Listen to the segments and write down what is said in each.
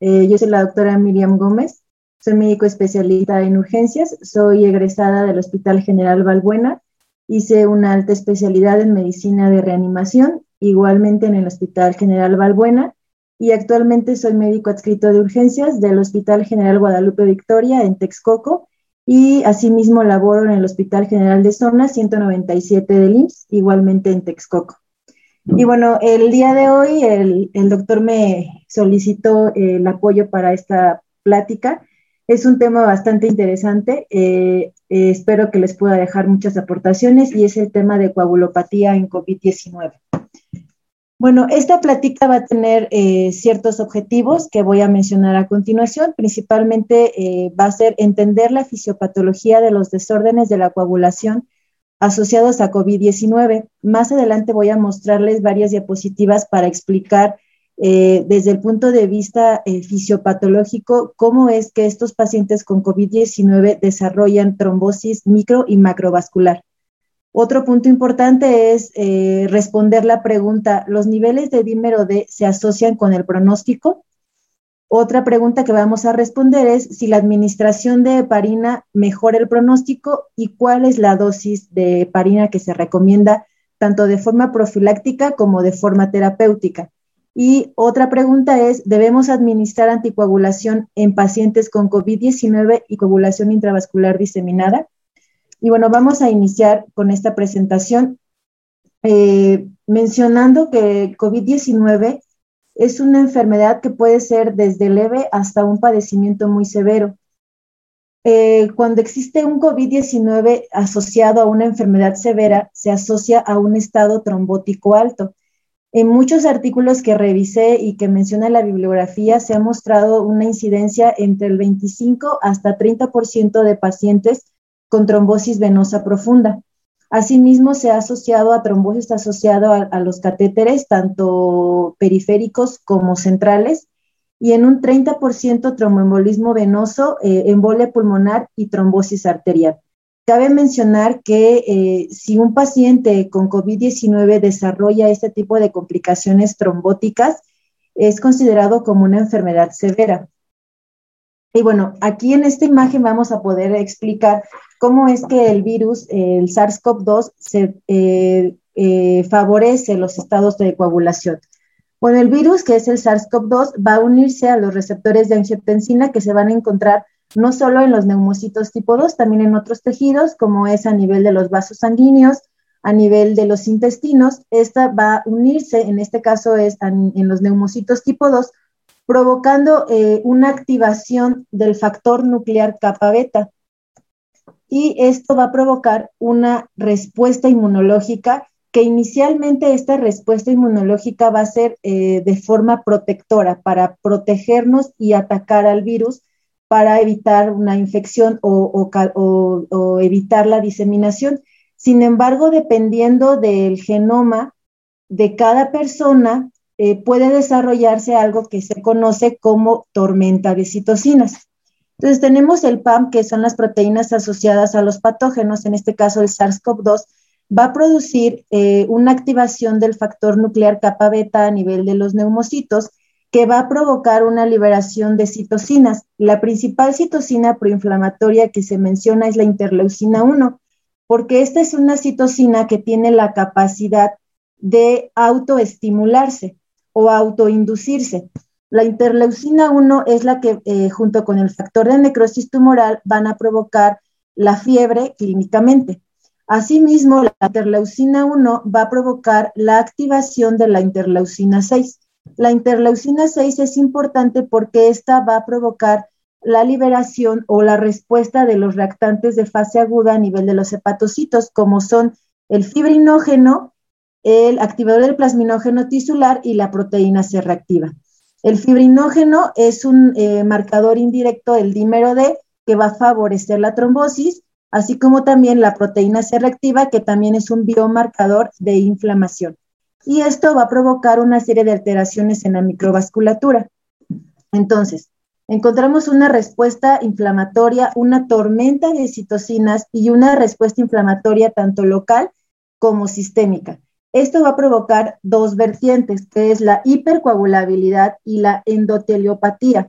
Eh, yo soy la doctora Miriam Gómez. Soy médico especialista en urgencias. Soy egresada del Hospital General Valbuena. Hice una alta especialidad en medicina de reanimación, igualmente en el Hospital General Valbuena. Y actualmente soy médico adscrito de urgencias del Hospital General Guadalupe Victoria en Texcoco. Y asimismo laboro en el Hospital General de Zona 197 del IMSS, igualmente en Texcoco. Y bueno, el día de hoy el, doctor me solicitó eh, el apoyo para esta plática. Es un tema bastante interesante. Eh, eh, espero que les pueda dejar muchas aportaciones y es el tema de coagulopatía en COVID-19. Bueno, esta plática va a tener ciertos objetivos que voy a mencionar a continuación. Principalmente va a ser entender la fisiopatología de los desórdenes de la coagulación asociados a COVID-19. Más adelante voy a mostrarles varias diapositivas para explicar eh, desde el punto de vista eh, fisiopatológico cómo es que estos pacientes con COVID-19 desarrollan trombosis micro y macrovascular. Otro punto importante es eh, responder la pregunta, ¿los niveles de dímero D se asocian con el pronóstico? Otra pregunta que vamos a responder es si la administración de heparina mejora el pronóstico y cuál es la dosis de heparina que se recomienda tanto de forma profiláctica como de forma terapéutica. Y otra pregunta es, ¿debemos administrar anticoagulación en pacientes con COVID-19 y coagulación intravascular diseminada? Y bueno, vamos a iniciar con esta presentación eh, mencionando que COVID-19 es una enfermedad que puede ser desde leve hasta un padecimiento muy severo. Eh, cuando existe un COVID-19 asociado a una enfermedad severa, se asocia a un estado trombótico alto. En muchos artículos que revisé y que menciona la bibliografía, se ha mostrado una incidencia entre el 25 hasta 30% de pacientes con trombosis venosa profunda. Asimismo, se ha asociado a trombosis asociado a, los catéteres, tanto periféricos como centrales, y en un 30% tromboembolismo venoso, eh, embolia pulmonar y trombosis arterial. Cabe mencionar que eh, si un paciente con COVID-19 desarrolla este tipo de complicaciones trombóticas, es considerado como una enfermedad severa. Y bueno, aquí en esta imagen vamos a poder explicar cómo es que el virus, el SARS-CoV-2, se eh, eh, favorece los estados de coagulación. Bueno, el virus, que es el SARS-CoV-2, va a unirse a los receptores de angiotensina que se van a encontrar no solo en los neumocitos tipo 2, también en otros tejidos, como es a nivel de los vasos sanguíneos, a nivel de los intestinos. Esta va a unirse, en este caso es en, los neumocitos tipo 2, provocando eh, una activación del factor nuclear kappa beta y esto va a provocar una respuesta inmunológica que inicialmente esta respuesta inmunológica va a ser eh, de forma protectora para protegernos y atacar al virus para evitar una infección o, evitar la diseminación. Sin embargo, dependiendo del genoma de cada persona, eh, puede desarrollarse algo que se conoce como tormenta de citocinas. Entonces tenemos el PAM, que son las proteínas asociadas a los patógenos, en este caso el SARS-CoV-2, va a producir eh, una activación del factor nuclear kappa beta a nivel de los neumocitos que va a provocar una liberación de citocinas. La principal citocina proinflamatoria que se menciona es la interleucina 1, porque esta es una citocina que tiene la capacidad de autoestimularse o autoinducirse. La interleucina 1 es la que, eh, junto con el factor de necrosis tumoral, van a provocar la fiebre clínicamente. Asimismo, la interleucina 1 va a provocar la activación de la interleucina 6. La interleucina 6 es importante porque esta va a provocar la liberación o la respuesta de los reactantes de fase aguda a nivel de los hepatocitos, como son el fibrinógeno, el activador del plasminógeno tisular y la proteína C reactiva. El fibrinógeno es un eh, marcador indirecto del dímero D que va a favorecer la trombosis, así como también la proteína C reactiva, que también es un biomarcador de inflamación. Y esto va a provocar una serie de alteraciones en la microvasculatura. Entonces, encontramos una respuesta inflamatoria, una tormenta de citocinas y una respuesta inflamatoria tanto local como sistémica. Esto va a provocar dos vertientes, que es la hipercoagulabilidad y la endoteliopatía.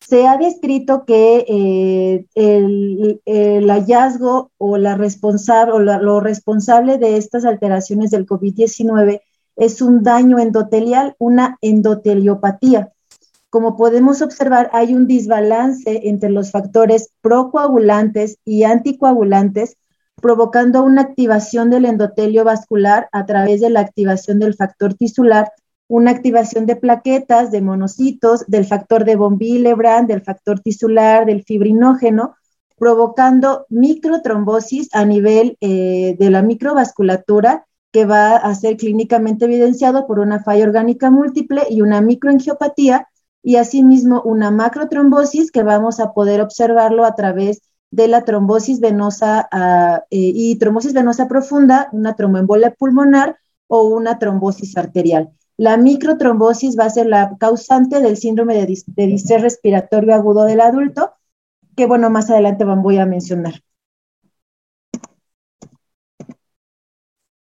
Se ha descrito que eh, el, hallazgo o, la responsable, o lo responsable de estas alteraciones del COVID-19 es un daño endotelial, una endoteliopatía. Como podemos observar, hay un desbalance entre los factores procoagulantes y anticoagulantes, provocando una activación del endotelio vascular a través de la activación del factor tisular, una activación de plaquetas, de monocitos, del factor de von Willebrand, del factor tisular, del fibrinógeno, provocando microtrombosis a nivel eh, de la microvasculatura que va a ser clínicamente evidenciado por una falla orgánica múltiple y una microangiopatía y asimismo una macrotrombosis que vamos a poder observarlo a través de la trombosis venosa ah, eh, y trombosis venosa profunda, una tromboembolia pulmonar o una trombosis arterial. La microtrombosis va a ser la causante del síndrome de, de distrés respiratorio agudo del adulto, que bueno, más adelante voy a mencionar.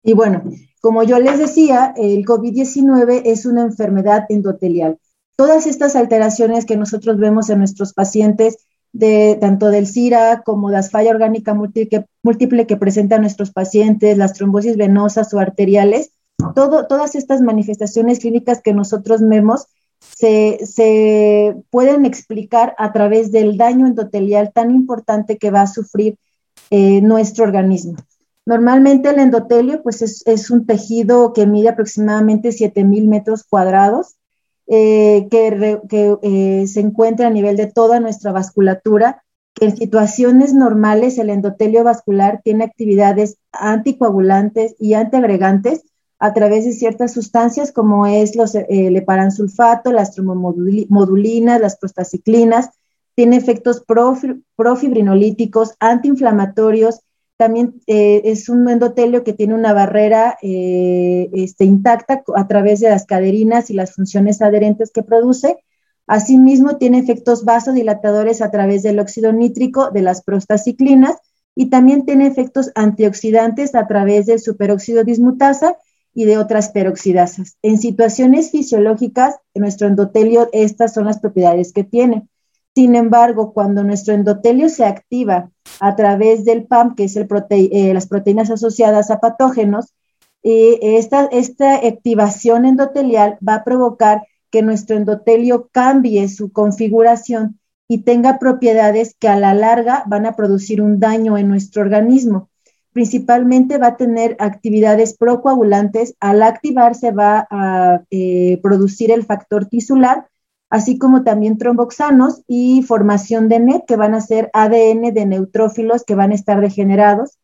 Y bueno, como yo les decía, el COVID-19 es una enfermedad endotelial. Todas estas alteraciones que nosotros vemos en nuestros pacientes, de, tanto del SIRA como las falla orgánica múltiple, que presentan nuestros pacientes, las trombosis venosas o arteriales, todas estas manifestaciones clínicas que nosotros vemos se, pueden explicar a través del daño endotelial tan importante que va a sufrir eh, nuestro organismo. Normalmente el endotelio pues es, un tejido que mide aproximadamente 7000 metros cuadrados, eh, que, eh, se encuentra a nivel de toda nuestra vasculatura, que en situaciones normales el endotelio vascular tiene actividades anticoagulantes y antiagregantes a través de ciertas sustancias como es los, eh, el heparansulfato, las tromomodulinas, las prostaciclinas, tiene efectos profibrinolíticos, antiinflamatorios, también eh, es un endotelio que tiene una barrera eh, este, intacta a través de las caderinas y las funciones adherentes que produce. Asimismo, tiene efectos vasodilatadores a través del óxido nítrico de las prostaciclinas y también tiene efectos antioxidantes a través del superóxido dismutasa y de otras peroxidasas. En situaciones fisiológicas, en nuestro endotelio, estas son las propiedades que tiene. Sin embargo, cuando nuestro endotelio se activa a través del PAM, que es eh, las proteínas asociadas a patógenos, eh, esta, esta activación endotelial va a provocar que nuestro endotelio cambie su configuración y tenga propiedades que a la larga van a producir un daño en nuestro organismo. Principalmente va a tener actividades procoagulantes. Al activarse va a eh, producir el factor tisular, así como también tromboxanos y formación de NET, que van a ser ADN de neutrófilos que van a estar degenerados.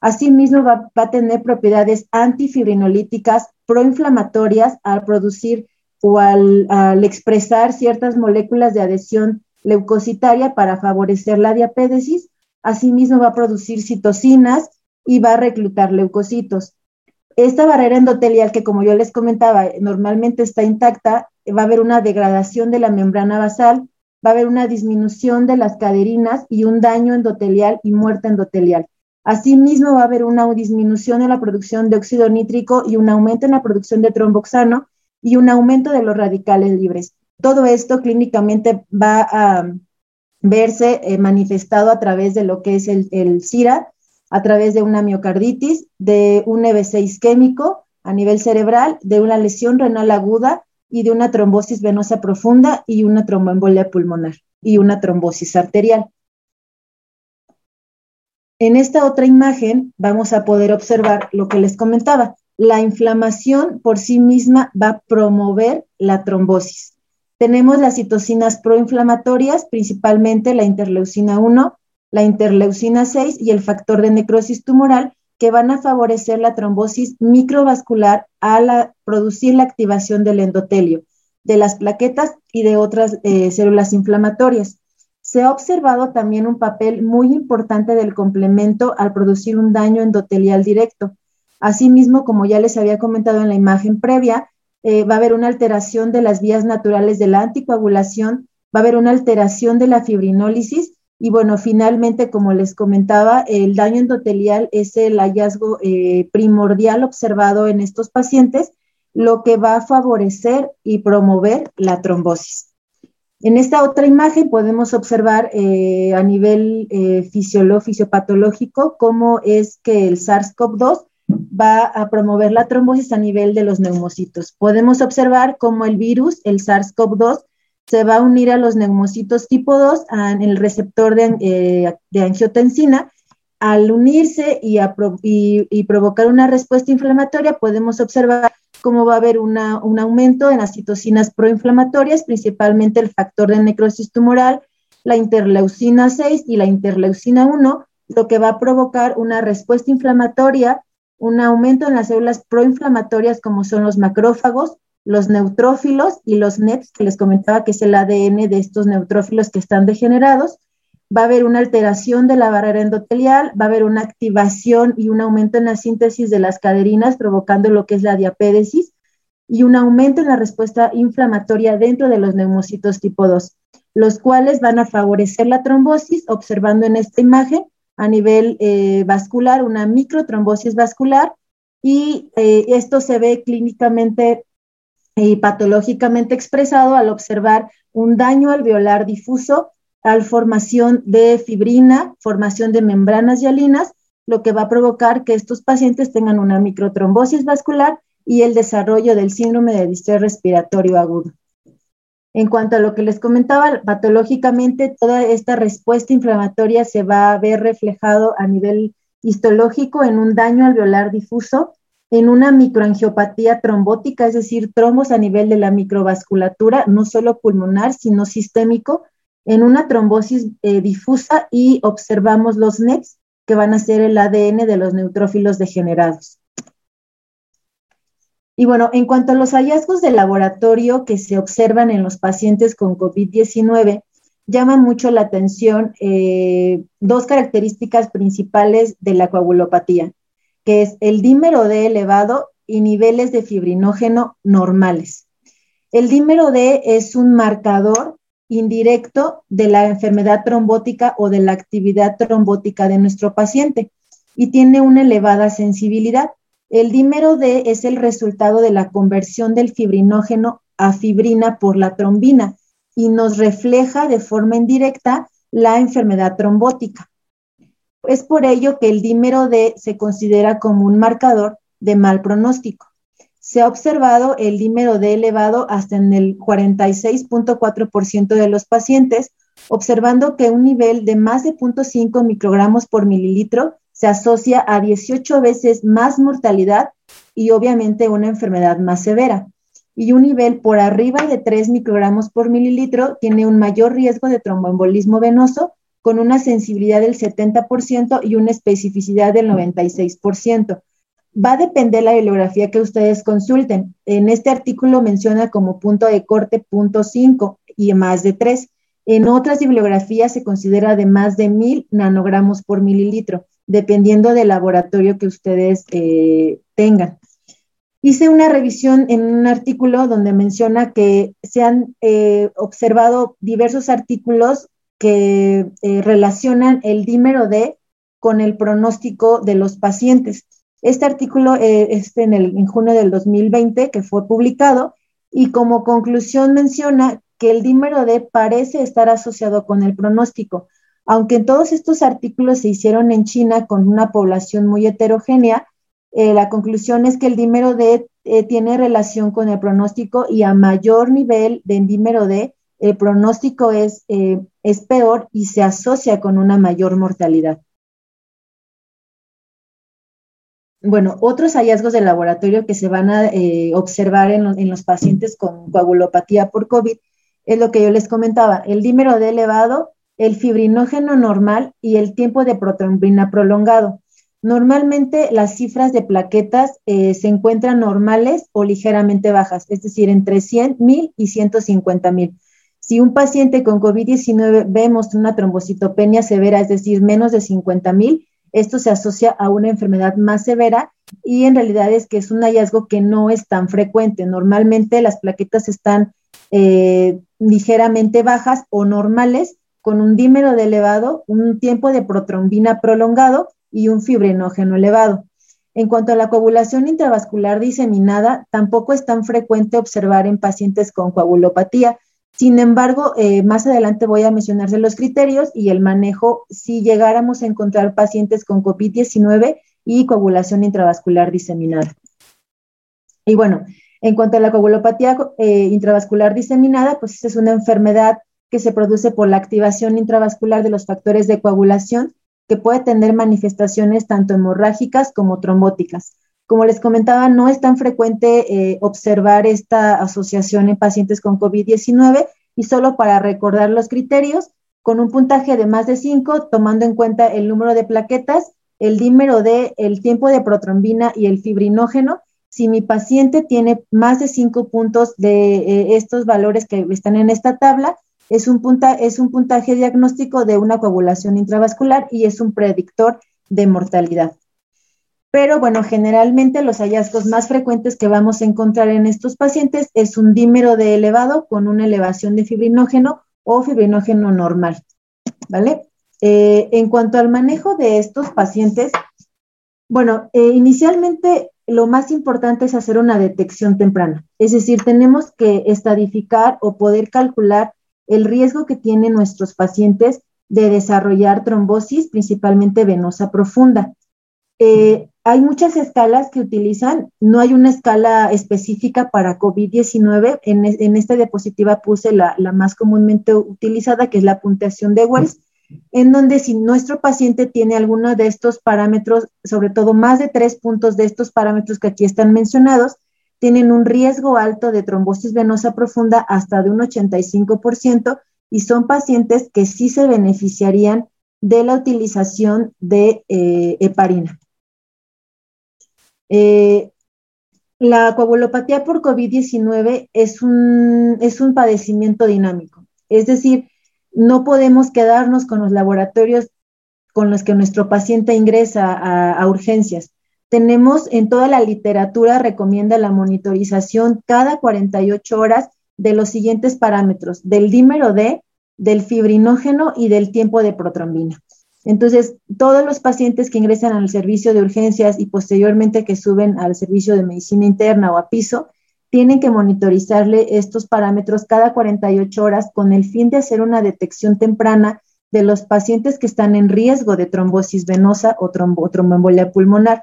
Asimismo, va, a tener propiedades antifibrinolíticas, proinflamatorias al producir o al, expresar ciertas moléculas de adhesión leucocitaria para favorecer la diapédesis. Asimismo, va a producir citocinas y va a reclutar leucocitos. Esta barrera endotelial que, como yo les comentaba, normalmente está intacta, va a haber una degradación de la membrana basal, va a haber una disminución de las caderinas y un daño endotelial y muerte endotelial. Asimismo, va a haber una disminución en la producción de óxido nítrico y un aumento en la producción de tromboxano y un aumento de los radicales libres. Todo esto clínicamente va a verse eh, manifestado a través de lo que es el, el CIRA, a través de una miocarditis, de un EBC isquémico a nivel cerebral, de una lesión renal aguda y de una trombosis venosa profunda y una tromboembolia pulmonar y una trombosis arterial. En esta otra imagen vamos a poder observar lo que les comentaba. La inflamación por sí misma va a promover la trombosis. Tenemos las citocinas proinflamatorias, principalmente la interleucina 1, la interleucina 6 y el factor de necrosis tumoral, que van a favorecer la trombosis microvascular al producir la activación del endotelio. de las plaquetas y de otras eh, células inflamatorias. Se ha observado también un papel muy importante del complemento al producir un daño endotelial directo. Asimismo, como ya les había comentado en la imagen previa, eh, va a haber una alteración de las vías naturales de la anticoagulación, va a haber una alteración de la fibrinólisis y bueno, finalmente, como les comentaba, el daño endotelial es el hallazgo eh, primordial observado en estos pacientes, lo que va a favorecer y promover la trombosis. En esta otra imagen podemos observar eh, a nivel eh, fisiopatológico cómo es que el SARS-CoV-2 va a promover la trombosis a nivel de los neumocitos. Podemos observar cómo el virus, el SARS-CoV-2, se va a unir a los neumocitos tipo 2 en el receptor de, eh, de, angiotensina. Al unirse y, y, provocar una respuesta inflamatoria, podemos observar cómo va a haber un aumento en las citocinas proinflamatorias, principalmente el factor de necrosis tumoral, la interleucina 6 y la interleucina 1, lo que va a provocar una respuesta inflamatoria, un aumento en las células proinflamatorias como son los macrófagos, los neutrófilos y los NETs, que les comentaba que es el ADN de estos neutrófilos que están degenerados. Va a haber una alteración de la barrera endotelial, va a haber una activación y un aumento en la síntesis de las caderinas, provocando lo que es la diapédesis, y un aumento en la respuesta inflamatoria dentro de los neumocitos tipo 2, los cuales van a favorecer la trombosis, observando en esta imagen a nivel eh, vascular una microtrombosis vascular, y eh, esto se ve clínicamente y patológicamente expresado al observar un daño alveolar difuso, al formación de fibrina, formación de membranas hialinas, lo que va a provocar que estos pacientes tengan una microtrombosis vascular y el desarrollo del síndrome de distrés respiratorio agudo. En cuanto a lo que les comentaba, patológicamente toda esta respuesta inflamatoria se va a ver reflejado a nivel histológico en un daño alveolar difuso, en una microangiopatía trombótica, es decir, trombos a nivel de la microvasculatura, no solo pulmonar, sino sistémico, en una trombosis eh, difusa y observamos los NETs, que van a ser el ADN de los neutrófilos degenerados. Y bueno, en cuanto a los hallazgos de laboratorio que se observan en los pacientes con COVID-19, llaman mucho la atención eh, dos características principales de la coagulopatía que es el dímero D elevado y niveles de fibrinógeno normales. El dímero D es un marcador indirecto de la enfermedad trombótica o de la actividad trombótica de nuestro paciente y tiene una elevada sensibilidad. El dímero D es el resultado de la conversión del fibrinógeno a fibrina por la trombina y nos refleja de forma indirecta la enfermedad trombótica. Es por ello que el dímero D se considera como un marcador de mal pronóstico. Se ha observado el dímero D elevado hasta en el 46.4% de los pacientes, observando que un nivel de más de 0.5 microgramos por mililitro se asocia a 18 veces más mortalidad y obviamente una enfermedad más severa. Y un nivel por arriba de 3 microgramos por mililitro tiene un mayor riesgo de tromboembolismo venoso con una sensibilidad del 70% y una especificidad del 96%. Va a depender la bibliografía que ustedes consulten. En este artículo menciona como punto de corte punto 5 y más de 3. En otras bibliografías se considera de más de 1000 nanogramos por mililitro, dependiendo del laboratorio que ustedes eh, tengan. Hice una revisión en un artículo donde menciona que se han eh, observado diversos artículos que eh, relacionan el dímero D con el pronóstico de los pacientes. Este artículo eh, es en, el, en junio del 2020 que fue publicado y como conclusión menciona que el dímero D parece estar asociado con el pronóstico. Aunque todos estos artículos se hicieron en China con una población muy heterogénea, eh, la conclusión es que el dímero D tiene relación con el pronóstico y a mayor nivel de dímero D, el pronóstico es, eh, es peor y se asocia con una mayor mortalidad. Bueno, otros hallazgos de laboratorio que se van a eh, observar en, los pacientes con coagulopatía por COVID es lo que yo les comentaba, el dímero D elevado, el fibrinógeno normal y el tiempo de protrombina prolongado. Normalmente las cifras de plaquetas eh, se encuentran normales o ligeramente bajas, es decir, entre 100 mil y 150 mil. Si un paciente con COVID-19 vemos una trombocitopenia severa, es decir, menos de 50 mil, esto se asocia a una enfermedad más severa y en realidad es que es un hallazgo que no es tan frecuente. Normalmente las plaquetas están eh, ligeramente bajas o normales con un dímero de elevado, un tiempo de protrombina prolongado y un fibrinógeno elevado. En cuanto a la coagulación intravascular diseminada, tampoco es tan frecuente observar en pacientes con coagulopatía. Sin embargo, eh, más adelante voy a mencionarse los criterios y el manejo si llegáramos a encontrar pacientes con COVID-19 y coagulación intravascular diseminada. Y bueno, en cuanto a la coagulopatía eh, intravascular diseminada, pues es una enfermedad que se produce por la activación intravascular de los factores de coagulación que puede tener manifestaciones tanto hemorrágicas como trombóticas. Como les comentaba, no es tan frecuente eh, observar esta asociación en pacientes con COVID-19 y solo para recordar los criterios, con un puntaje de más de 5, tomando en cuenta el número de plaquetas, el dímero D, el tiempo de protrombina y el fibrinógeno, si mi paciente tiene más de 5 puntos de eh, estos valores que están en esta tabla, es un, es un puntaje diagnóstico de una coagulación intravascular y es un predictor de mortalidad. Pero bueno, generalmente los hallazgos más frecuentes que vamos a encontrar en estos pacientes es un dímero de elevado con una elevación de fibrinógeno o fibrinógeno normal. ¿Vale? Eh, en cuanto al manejo de estos pacientes, bueno, eh, inicialmente lo más importante es hacer una detección temprana. Es decir, tenemos que estadificar o poder calcular el riesgo que tienen nuestros pacientes de desarrollar trombosis, principalmente venosa profunda. Eh, hay muchas escalas que utilizan, no hay una escala específica para COVID-19. En, esta diapositiva puse la, más comúnmente utilizada, que es la puntuación de Wells, en donde si nuestro paciente tiene alguno de estos parámetros, sobre todo más de tres puntos de estos parámetros que aquí están mencionados, tienen un riesgo alto de trombosis venosa profunda hasta de un 85% y son pacientes que sí se beneficiarían de la utilización de eh, heparina. Eh, la coagulopatía por COVID-19 es un, es un padecimiento dinámico, es decir, no podemos quedarnos con los laboratorios con los que nuestro paciente ingresa a urgencias tenemos en toda la literatura, recomienda la monitorización cada 48 horas de los siguientes parámetros, del dímero D, del fibrinógeno y del tiempo de protrombina. Entonces, todos los pacientes que ingresan al servicio de urgencias y posteriormente que suben al servicio de medicina interna o a piso, tienen que monitorizarle estos parámetros cada 48 horas con el fin de hacer una detección temprana de los pacientes que están en riesgo de trombosis venosa o tromboembolia pulmonar.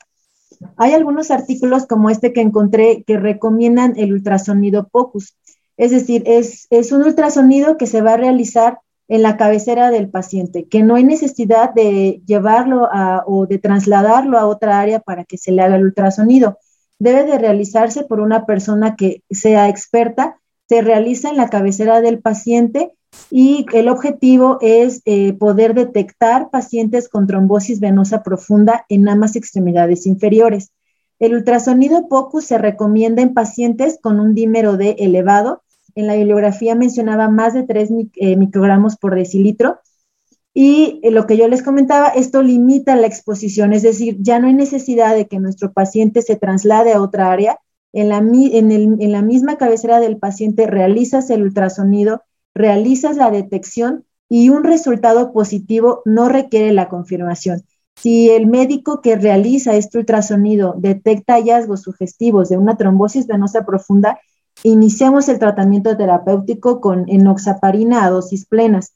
Hay algunos artículos como este que encontré que recomiendan el ultrasonido POCUS. Es decir, es, un ultrasonido que se va a realizar en la cabecera del paciente, que no hay necesidad de llevarlo o de trasladarlo a otra área para que se le haga el ultrasonido. Debe de realizarse por una persona que sea experta, se realiza en la cabecera del paciente y el objetivo es eh, poder detectar pacientes con trombosis venosa profunda en ambas extremidades inferiores. El ultrasonido POCUS se recomienda en pacientes con un dímero D elevado. En la bibliografía mencionaba más de 3 eh, microgramos por decilitro. Y eh, lo que yo les comentaba, esto limita la exposición, es decir, ya no hay necesidad de que nuestro paciente se traslade a otra área. En la, en la misma cabecera del paciente realizas el ultrasonido realizas la detección y un resultado positivo no requiere la confirmación. Si el médico que realiza este ultrasonido detecta hallazgos sugestivos de una trombosis venosa profunda, iniciamos el tratamiento terapéutico con enoxaparina a dosis plenas.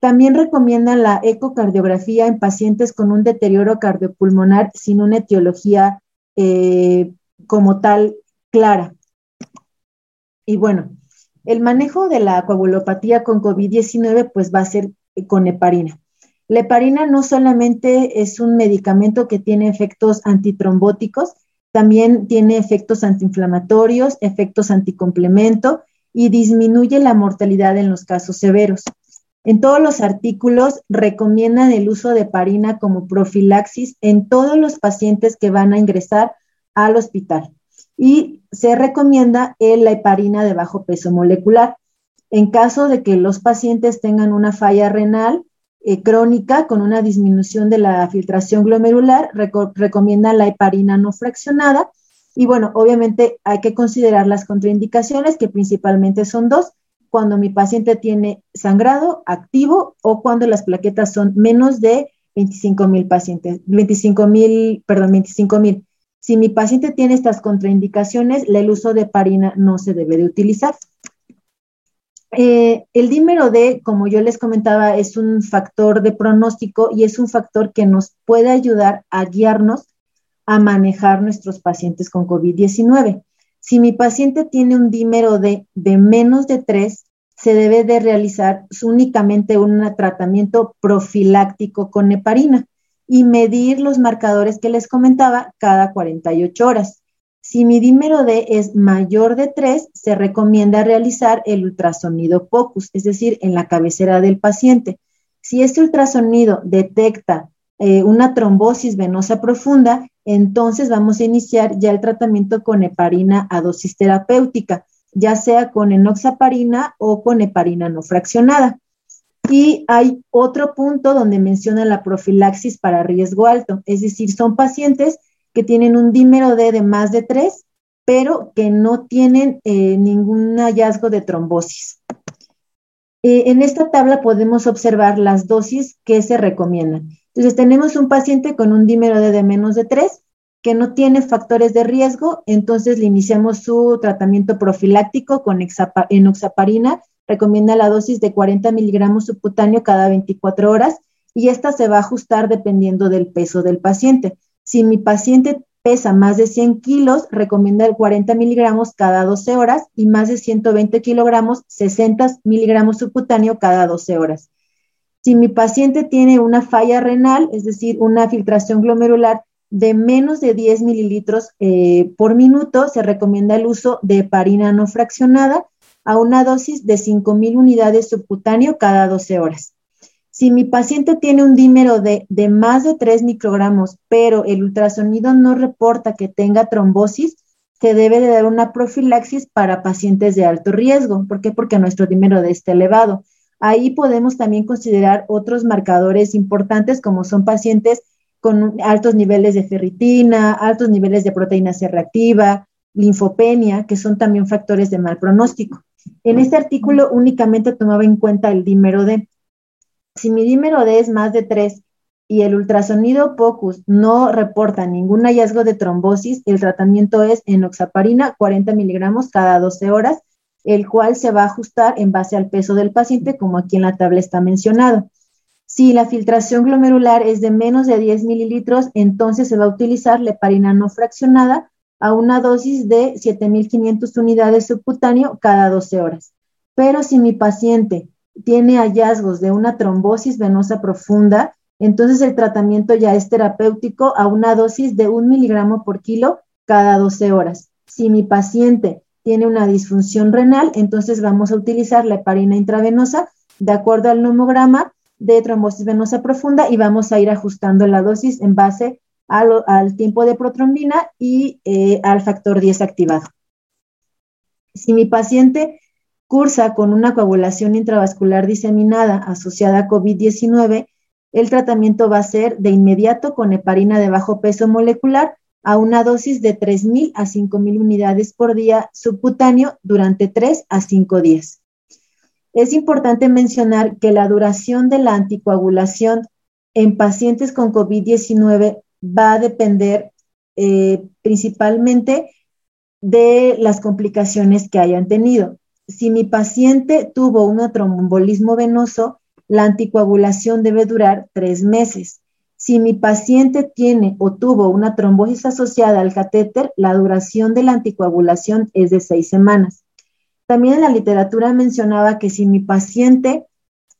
También recomiendan la ecocardiografía en pacientes con un deterioro cardiopulmonar sin una etiología eh, como tal clara. Y bueno, el manejo de la coagulopatía con COVID-19 pues va a ser con heparina. La heparina no solamente es un medicamento que tiene efectos antitrombóticos, también tiene efectos antiinflamatorios, efectos anticomplemento y disminuye la mortalidad en los casos severos. En todos los artículos recomiendan el uso de heparina como profilaxis en todos los pacientes que van a ingresar al hospital. Y se recomienda la heparina de bajo peso molecular. En caso de que los pacientes tengan una falla renal eh, crónica con una disminución de la filtración glomerular, recomienda la heparina no fraccionada. Y bueno, obviamente hay que considerar las contraindicaciones, que principalmente son dos, cuando mi paciente tiene sangrado activo o cuando las plaquetas son menos de 25 mil pacientes, 25 mil, perdón, 25 mil. Si mi paciente tiene estas contraindicaciones, el uso de heparina no se debe de utilizar. Eh, el dímero D, como yo les comentaba, es un factor de pronóstico y es un factor que nos puede ayudar a guiarnos a manejar nuestros pacientes con COVID-19. Si mi paciente tiene un dímero D de menos de 3, se debe de realizar únicamente un tratamiento profiláctico con heparina y medir los marcadores que les comentaba cada 48 horas. Si mi dímero D es mayor de 3, se recomienda realizar el ultrasonido POCUS, es decir, en la cabecera del paciente. Si este ultrasonido detecta eh, una trombosis venosa profunda, entonces vamos a iniciar ya el tratamiento con heparina a dosis terapéutica, ya sea con enoxaparina o con heparina no fraccionada. Y hay otro punto donde menciona la profilaxis para riesgo alto, es decir, son pacientes que tienen un dímero D de más de 3, pero que no tienen eh, ningún hallazgo de trombosis. Eh, en esta tabla podemos observar las dosis que se recomiendan. Entonces, tenemos un paciente con un dímero D de menos de 3 que no tiene factores de riesgo, entonces le iniciamos su tratamiento profiláctico con enoxaparina, recomienda la dosis de 40 miligramos subcutáneo cada 24 horas y esta se va a ajustar dependiendo del peso del paciente. Si mi paciente pesa más de 100 kilos, recomienda el 40 miligramos cada 12 horas y más de 120 kilogramos, 60 miligramos subcutáneo cada 12 horas. Si mi paciente tiene una falla renal, es decir, una filtración glomerular de menos de 10 mililitros eh, por minuto, se recomienda el uso de heparina no fraccionada a una dosis de 5.000 unidades subcutáneo cada 12 horas. Si mi paciente tiene un dímero de, de más de 3 microgramos, pero el ultrasonido no reporta que tenga trombosis, se debe de dar una profilaxis para pacientes de alto riesgo. ¿Por qué? Porque nuestro dímero D está elevado. Ahí podemos también considerar otros marcadores importantes como son pacientes con altos niveles de ferritina, altos niveles de proteína C reactiva, linfopenia, que son también factores de mal pronóstico. En este artículo únicamente tomaba en cuenta el dímero D. Si mi dímero D es más de 3 y el ultrasonido POCUS no reporta ningún hallazgo de trombosis, el tratamiento es enoxaparina 40 miligramos cada 12 horas el cual se va a ajustar en base al peso del paciente, como aquí en la tabla está mencionado. Si la filtración glomerular es de menos de 10 mililitros, entonces se va a utilizar la heparina no fraccionada a una dosis de 7.500 unidades subcutáneo cada 12 horas. Pero si mi paciente tiene hallazgos de una trombosis venosa profunda, entonces el tratamiento ya es terapéutico a una dosis de un miligramo por kilo cada 12 horas. Si mi paciente tiene una disfunción renal, entonces vamos a utilizar la heparina intravenosa de acuerdo al nomograma de trombosis venosa profunda y vamos a ir ajustando la dosis en base al tiempo de protrombina y eh, al factor 10 activado. Si mi paciente cursa con una coagulación intravascular diseminada asociada a COVID-19, el tratamiento va a ser de inmediato con heparina de bajo peso molecular a una dosis de 3.000 a 5.000 unidades por día subcutáneo durante 3 a 5 días. Es importante mencionar que la duración de la anticoagulación en pacientes con COVID-19 va a depender eh, principalmente de las complicaciones que hayan tenido. Si mi paciente tuvo un trombolismo venoso, la anticoagulación debe durar tres meses. Si mi paciente tiene o tuvo una trombosis asociada al catéter, la duración de la anticoagulación es de seis semanas. También en la literatura mencionaba que si mi paciente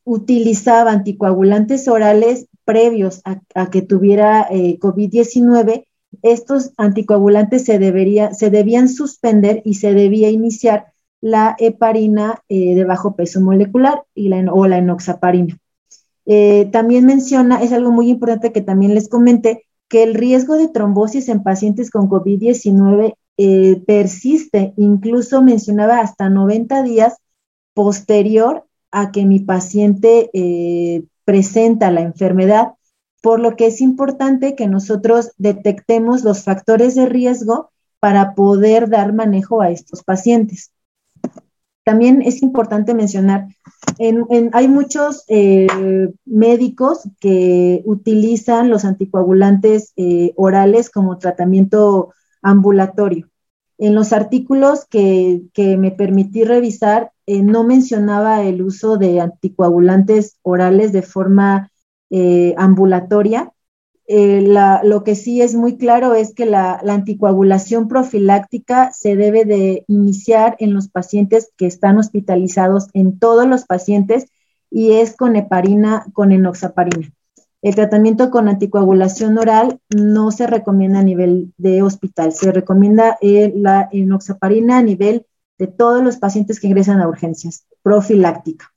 utilizaba anticoagulantes orales previos a, que tuviera eh, COVID-19, estos anticoagulantes se, debería, se debían suspender y se debía iniciar la heparina eh, de bajo peso molecular y la, o la enoxaparina. Eh, también menciona, es algo muy importante que también les comenté, que el riesgo de trombosis en pacientes con COVID-19 eh, persiste, incluso mencionaba hasta 90 días posterior a que mi paciente presenta la enfermedad, por lo que es importante que nosotros detectemos los factores de riesgo para poder dar manejo a estos pacientes. También es importante mencionar, hay muchos eh, médicos que utilizan los anticoagulantes eh, orales como tratamiento ambulatorio. En los artículos que, me permití revisar, eh, no mencionaba el uso de anticoagulantes orales de forma ambulatoria, eh, lo que sí es muy claro es que la, anticoagulación profiláctica se debe de iniciar en los pacientes que están hospitalizados, en todos los pacientes, y es con heparina, con enoxaparina. El tratamiento con anticoagulación oral no se recomienda a nivel de hospital, se recomienda eh, la enoxaparina a nivel de todos los pacientes que ingresan a urgencias, profiláctica.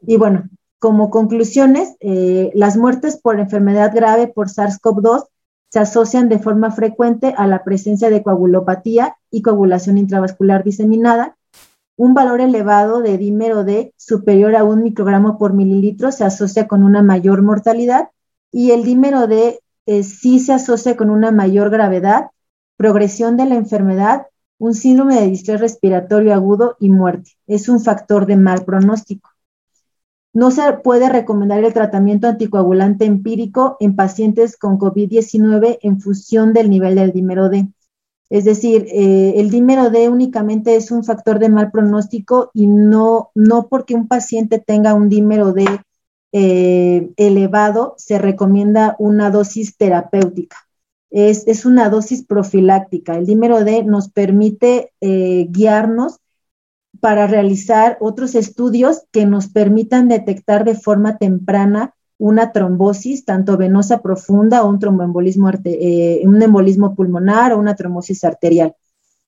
Y bueno, como conclusiones, eh, las muertes por enfermedad grave por SARS-CoV-2 se asocian de forma frecuente a la presencia de coagulopatía y coagulación intravascular diseminada. Un valor elevado de dímero D superior a un microgramo por mililitro se asocia con una mayor mortalidad y el dímero D eh, sí se asocia con una mayor gravedad, progresión de la enfermedad, un síndrome de distrés respiratorio agudo y muerte. Es un factor de mal pronóstico. No se puede recomendar el tratamiento anticoagulante empírico en pacientes con COVID-19 en función del nivel del dímero D. Es decir, eh, el dímero D únicamente es un factor de mal pronóstico y no, no porque un paciente tenga un dímero D eh, elevado se recomienda una dosis terapéutica. Es, una dosis profiláctica. El dímero D nos permite eh, guiarnos para realizar otros estudios que nos permitan detectar de forma temprana una trombosis, tanto venosa profunda o un tromboembolismo, eh, un embolismo pulmonar o una trombosis arterial.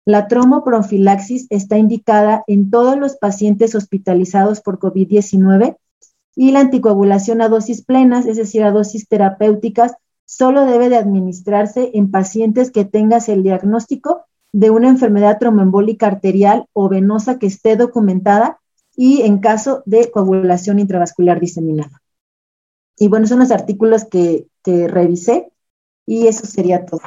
La tromoprofilaxis está indicada en todos los pacientes hospitalizados por COVID-19 y la anticoagulación a dosis plenas, es decir, a dosis terapéuticas, solo debe de administrarse en pacientes que tengas el diagnóstico de una enfermedad tromboembólica arterial o venosa que esté documentada y en caso de coagulación intravascular diseminada. Y bueno, son los artículos que, que revisé y eso sería todo.